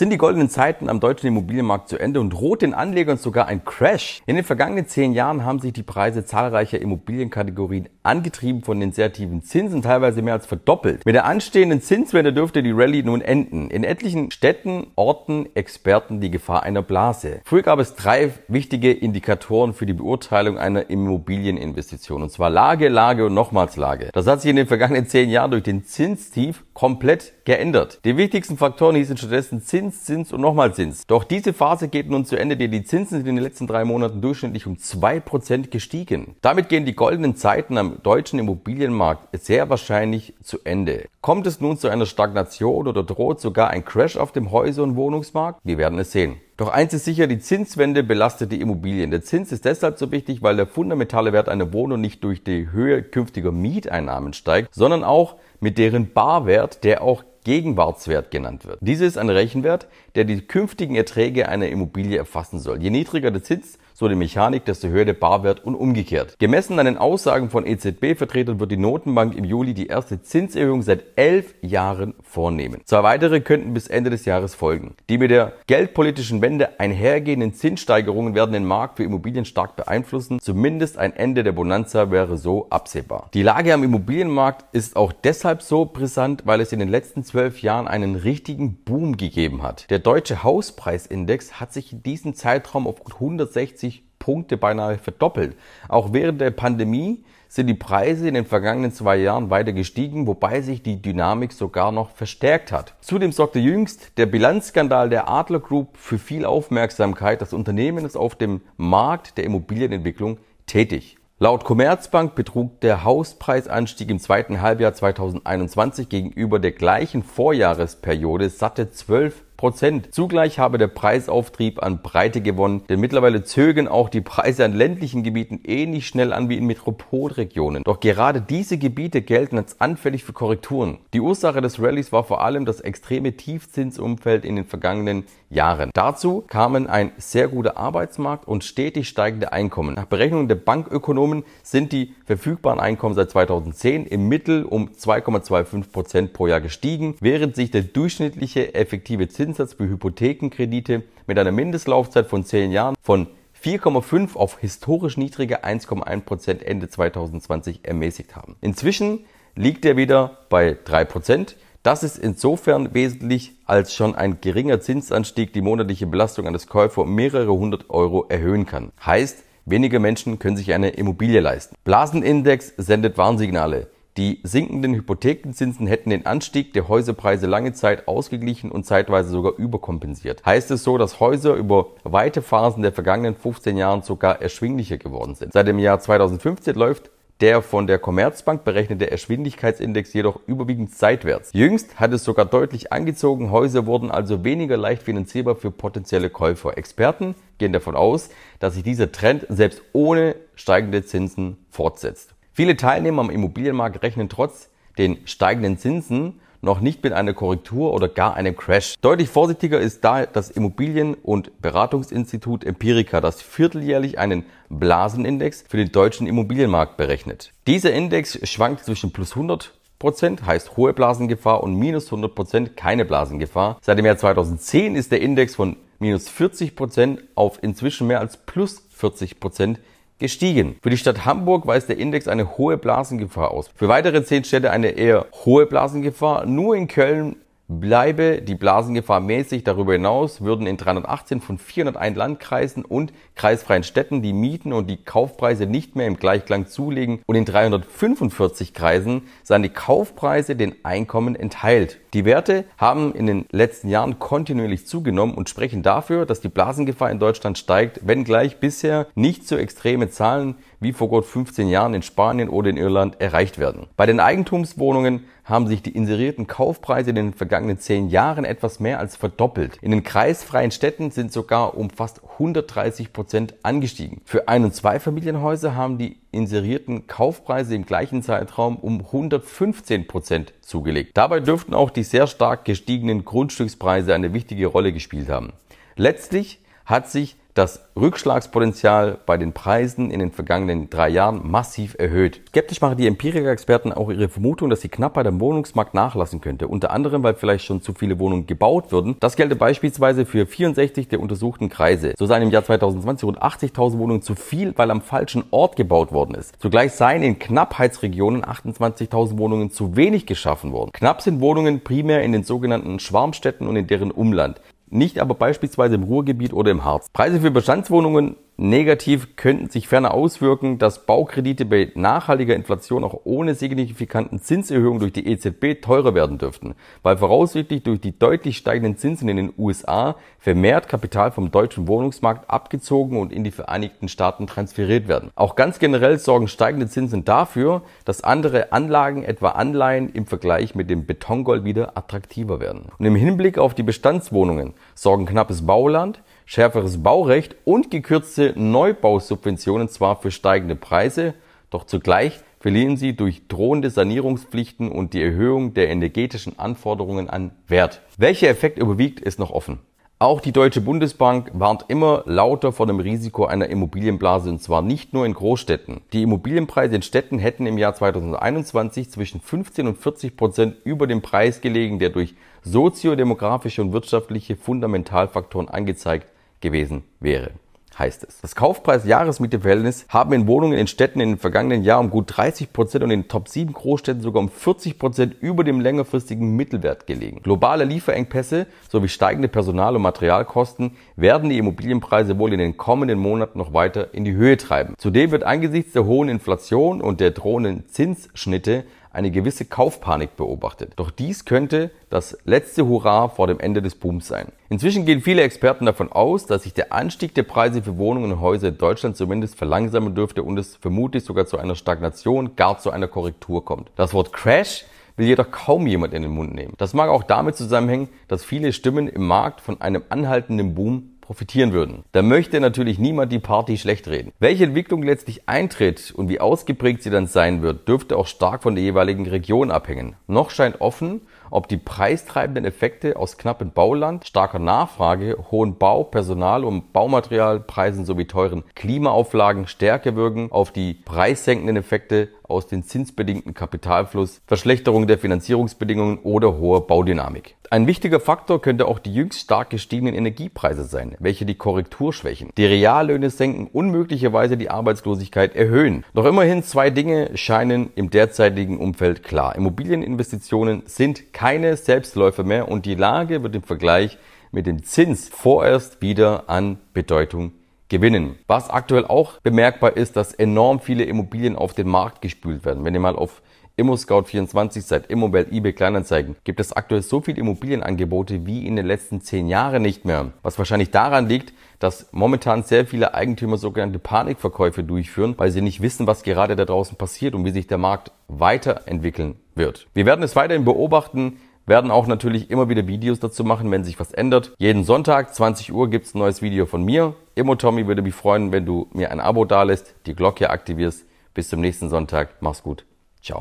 Sind die goldenen Zeiten am deutschen Immobilienmarkt zu Ende und droht den Anlegern sogar ein Crash? In den vergangenen zehn Jahren haben sich die Preise zahlreicher Immobilienkategorien angetrieben von den sehr tiefen Zinsen teilweise mehr als verdoppelt. Mit der anstehenden Zinswende dürfte die Rallye nun enden. In etlichen Städten orten Experten die Gefahr einer Blase. Früher gab es drei wichtige Indikatoren für die Beurteilung einer Immobilieninvestition und zwar Lage, Lage und nochmals Lage. Das hat sich in den vergangenen zehn Jahren durch den Zinstief komplett geändert. Die wichtigsten Faktoren hießen stattdessen Zins, Zins und nochmal Zins. Doch diese Phase geht nun zu Ende, denn die Zinsen sind in den letzten drei Monaten durchschnittlich um zwei Prozent gestiegen. Damit gehen die goldenen Zeiten am deutschen Immobilienmarkt sehr wahrscheinlich zu Ende. Kommt es nun zu einer Stagnation oder droht sogar ein Crash auf dem Häuser- und Wohnungsmarkt? Wir werden es sehen. Doch eins ist sicher, die Zinswende belastet die Immobilien. Der Zins ist deshalb so wichtig, weil der fundamentale Wert einer Wohnung nicht durch die Höhe künftiger Mieteinnahmen steigt, sondern auch mit deren Barwert, der auch Gegenwartswert genannt wird. Dies ist ein Rechenwert, der die künftigen Erträge einer Immobilie erfassen soll. Je niedriger der Zins, so die Mechanik, desto höher der Barwert und umgekehrt. Gemessen an den Aussagen von EZB-Vertretern wird die Notenbank im Juli die erste Zinserhöhung seit elf Jahren vornehmen. Zwei weitere könnten bis Ende des Jahres folgen. Die mit der geldpolitischen Wende einhergehenden Zinssteigerungen werden den Markt für Immobilien stark beeinflussen. Zumindest ein Ende der Bonanza wäre so absehbar. Die Lage am Immobilienmarkt ist auch deshalb so brisant, weil es in den letzten zwölf Jahren einen richtigen Boom gegeben hat. Der deutsche Hauspreisindex hat sich in diesem Zeitraum auf 160 Punkte beinahe verdoppelt. Auch während der Pandemie sind die Preise in den vergangenen zwei Jahren weiter gestiegen, wobei sich die Dynamik sogar noch verstärkt hat. Zudem sorgte jüngst der Bilanzskandal der Adler Group für viel Aufmerksamkeit. Das Unternehmen ist auf dem Markt der Immobilienentwicklung tätig. Laut Commerzbank betrug der Hauspreisanstieg im zweiten Halbjahr 2021 gegenüber der gleichen Vorjahresperiode satte 12 Prozent. Zugleich habe der Preisauftrieb an Breite gewonnen, denn mittlerweile zögen auch die Preise an ländlichen Gebieten ähnlich schnell an wie in Metropolregionen. Doch gerade diese Gebiete gelten als anfällig für Korrekturen. Die Ursache des Rallyes war vor allem das extreme Tiefzinsumfeld in den vergangenen Jahren. Dazu kamen ein sehr guter Arbeitsmarkt und stetig steigende Einkommen. Nach Berechnungen der Bankökonomen sind die verfügbaren Einkommen seit 2010 im Mittel um 2,25 Prozent pro Jahr gestiegen, während sich der durchschnittliche effektive Zins Zinssatz für Hypothekenkredite mit einer Mindestlaufzeit von 10 Jahren von 4,5 auf historisch niedrige 1,1 Prozent Ende 2020 ermäßigt haben. Inzwischen liegt er wieder bei 3 Prozent. Das ist insofern wesentlich, als schon ein geringer Zinsanstieg die monatliche Belastung eines Käufer um mehrere hundert Euro erhöhen kann. Heißt, weniger Menschen können sich eine Immobilie leisten. Blasenindex sendet Warnsignale. Die sinkenden Hypothekenzinsen hätten den Anstieg der Häuserpreise lange Zeit ausgeglichen und zeitweise sogar überkompensiert. Heißt es so, dass Häuser über weite Phasen der vergangenen 15 Jahren sogar erschwinglicher geworden sind. Seit dem Jahr 2015 läuft der von der Commerzbank berechnete Erschwindigkeitsindex jedoch überwiegend seitwärts. Jüngst hat es sogar deutlich angezogen, Häuser wurden also weniger leicht finanzierbar für potenzielle Käufer. Experten gehen davon aus, dass sich dieser Trend selbst ohne steigende Zinsen fortsetzt. Viele Teilnehmer am Immobilienmarkt rechnen trotz den steigenden Zinsen noch nicht mit einer Korrektur oder gar einem Crash. Deutlich vorsichtiger ist da das Immobilien- und Beratungsinstitut Empirica, das vierteljährlich einen Blasenindex für den deutschen Immobilienmarkt berechnet. Dieser Index schwankt zwischen plus 100 Prozent heißt hohe Blasengefahr und minus 100 Prozent keine Blasengefahr. Seit dem Jahr 2010 ist der Index von minus 40 Prozent auf inzwischen mehr als plus 40 Prozent gestiegen. Für die Stadt Hamburg weist der Index eine hohe Blasengefahr aus. Für weitere zehn Städte eine eher hohe Blasengefahr. Nur in Köln bleibe die Blasengefahr mäßig. Darüber hinaus würden in 318 von 401 Landkreisen und kreisfreien Städten die Mieten und die Kaufpreise nicht mehr im Gleichklang zulegen und in 345 Kreisen seien die Kaufpreise den Einkommen entheilt. Die Werte haben in den letzten Jahren kontinuierlich zugenommen und sprechen dafür, dass die Blasengefahr in Deutschland steigt, wenngleich bisher nicht so extreme Zahlen wie vor gut 15 Jahren in Spanien oder in Irland erreicht werden. Bei den Eigentumswohnungen haben sich die inserierten Kaufpreise in den vergangenen 10 Jahren etwas mehr als verdoppelt. In den kreisfreien Städten sind sogar um fast 130 Prozent angestiegen. Für Ein- und Zweifamilienhäuser haben die inserierten Kaufpreise im gleichen Zeitraum um 115 Prozent zugelegt. Dabei dürften auch die sehr stark gestiegenen Grundstückspreise eine wichtige Rolle gespielt haben. Letztlich hat sich das Rückschlagspotenzial bei den Preisen in den vergangenen drei Jahren massiv erhöht. Skeptisch machen die Empiriker-Experten auch ihre Vermutung, dass die Knappheit am Wohnungsmarkt nachlassen könnte. Unter anderem, weil vielleicht schon zu viele Wohnungen gebaut würden. Das gelte beispielsweise für 64 der untersuchten Kreise. So seien im Jahr 2020 rund 80.000 Wohnungen zu viel, weil am falschen Ort gebaut worden ist. Zugleich seien in Knappheitsregionen 28.000 Wohnungen zu wenig geschaffen worden. Knapp sind Wohnungen primär in den sogenannten Schwarmstädten und in deren Umland nicht aber beispielsweise im Ruhrgebiet oder im Harz. Preise für Bestandswohnungen Negativ könnten sich ferner auswirken, dass Baukredite bei nachhaltiger Inflation auch ohne signifikanten Zinserhöhungen durch die EZB teurer werden dürften, weil voraussichtlich durch die deutlich steigenden Zinsen in den USA vermehrt Kapital vom deutschen Wohnungsmarkt abgezogen und in die Vereinigten Staaten transferiert werden. Auch ganz generell sorgen steigende Zinsen dafür, dass andere Anlagen, etwa Anleihen, im Vergleich mit dem Betongold wieder attraktiver werden. Und im Hinblick auf die Bestandswohnungen sorgen knappes Bauland, schärferes Baurecht und gekürzte Neubausubventionen zwar für steigende Preise, doch zugleich verlieren sie durch drohende Sanierungspflichten und die Erhöhung der energetischen Anforderungen an Wert. Welcher Effekt überwiegt, ist noch offen. Auch die Deutsche Bundesbank warnt immer lauter vor dem Risiko einer Immobilienblase und zwar nicht nur in Großstädten. Die Immobilienpreise in Städten hätten im Jahr 2021 zwischen 15 und 40 Prozent über dem Preis gelegen, der durch soziodemografische und wirtschaftliche Fundamentalfaktoren angezeigt gewesen wäre heißt es. Das Kaufpreis-Jahresmiete-Verhältnis haben in Wohnungen in Städten in den vergangenen Jahren um gut 30 Prozent und in den Top 7 Großstädten sogar um 40 Prozent über dem längerfristigen Mittelwert gelegen. Globale Lieferengpässe sowie steigende Personal- und Materialkosten werden die Immobilienpreise wohl in den kommenden Monaten noch weiter in die Höhe treiben. Zudem wird angesichts der hohen Inflation und der drohenden Zinsschnitte eine gewisse Kaufpanik beobachtet. Doch dies könnte das letzte Hurra vor dem Ende des Booms sein. Inzwischen gehen viele Experten davon aus, dass sich der Anstieg der Preise für Wohnungen und Häuser in Deutschland zumindest verlangsamen dürfte und es vermutlich sogar zu einer Stagnation, gar zu einer Korrektur kommt. Das Wort Crash will jedoch kaum jemand in den Mund nehmen. Das mag auch damit zusammenhängen, dass viele Stimmen im Markt von einem anhaltenden Boom profitieren würden. Da möchte natürlich niemand die Party schlecht reden. Welche Entwicklung letztlich eintritt und wie ausgeprägt sie dann sein wird, dürfte auch stark von der jeweiligen Region abhängen. Noch scheint offen, ob die preistreibenden Effekte aus knappem Bauland, starker Nachfrage, hohen Bau-, Personal- und Baumaterialpreisen sowie teuren Klimaauflagen stärker wirken auf die preissenkenden Effekte aus dem zinsbedingten Kapitalfluss, Verschlechterung der Finanzierungsbedingungen oder hoher Baudynamik. Ein wichtiger Faktor könnte auch die jüngst stark gestiegenen Energiepreise sein, welche die Korrektur schwächen. Die Reallöhne senken unmöglicherweise die Arbeitslosigkeit erhöhen. Doch immerhin zwei Dinge scheinen im derzeitigen Umfeld klar. Immobilieninvestitionen sind keine Selbstläufer mehr und die Lage wird im Vergleich mit dem Zins vorerst wieder an Bedeutung gewinnen. Was aktuell auch bemerkbar ist, dass enorm viele Immobilien auf den Markt gespült werden. Wenn ihr mal auf ImmoScout24 seid, Immowelt, eBay Kleinanzeigen, gibt es aktuell so viele Immobilienangebote wie in den letzten zehn Jahren nicht mehr. Was wahrscheinlich daran liegt, dass momentan sehr viele Eigentümer sogenannte Panikverkäufe durchführen, weil sie nicht wissen, was gerade da draußen passiert und wie sich der Markt weiterentwickeln wird. Wir werden es weiterhin beobachten, werden auch natürlich immer wieder Videos dazu machen, wenn sich was ändert. Jeden Sonntag, 20 Uhr, gibt's ein neues Video von mir. Immo Tommy würde mich freuen, wenn du mir ein Abo dalässt, die Glocke aktivierst. Bis zum nächsten Sonntag. Mach's gut. Ciao.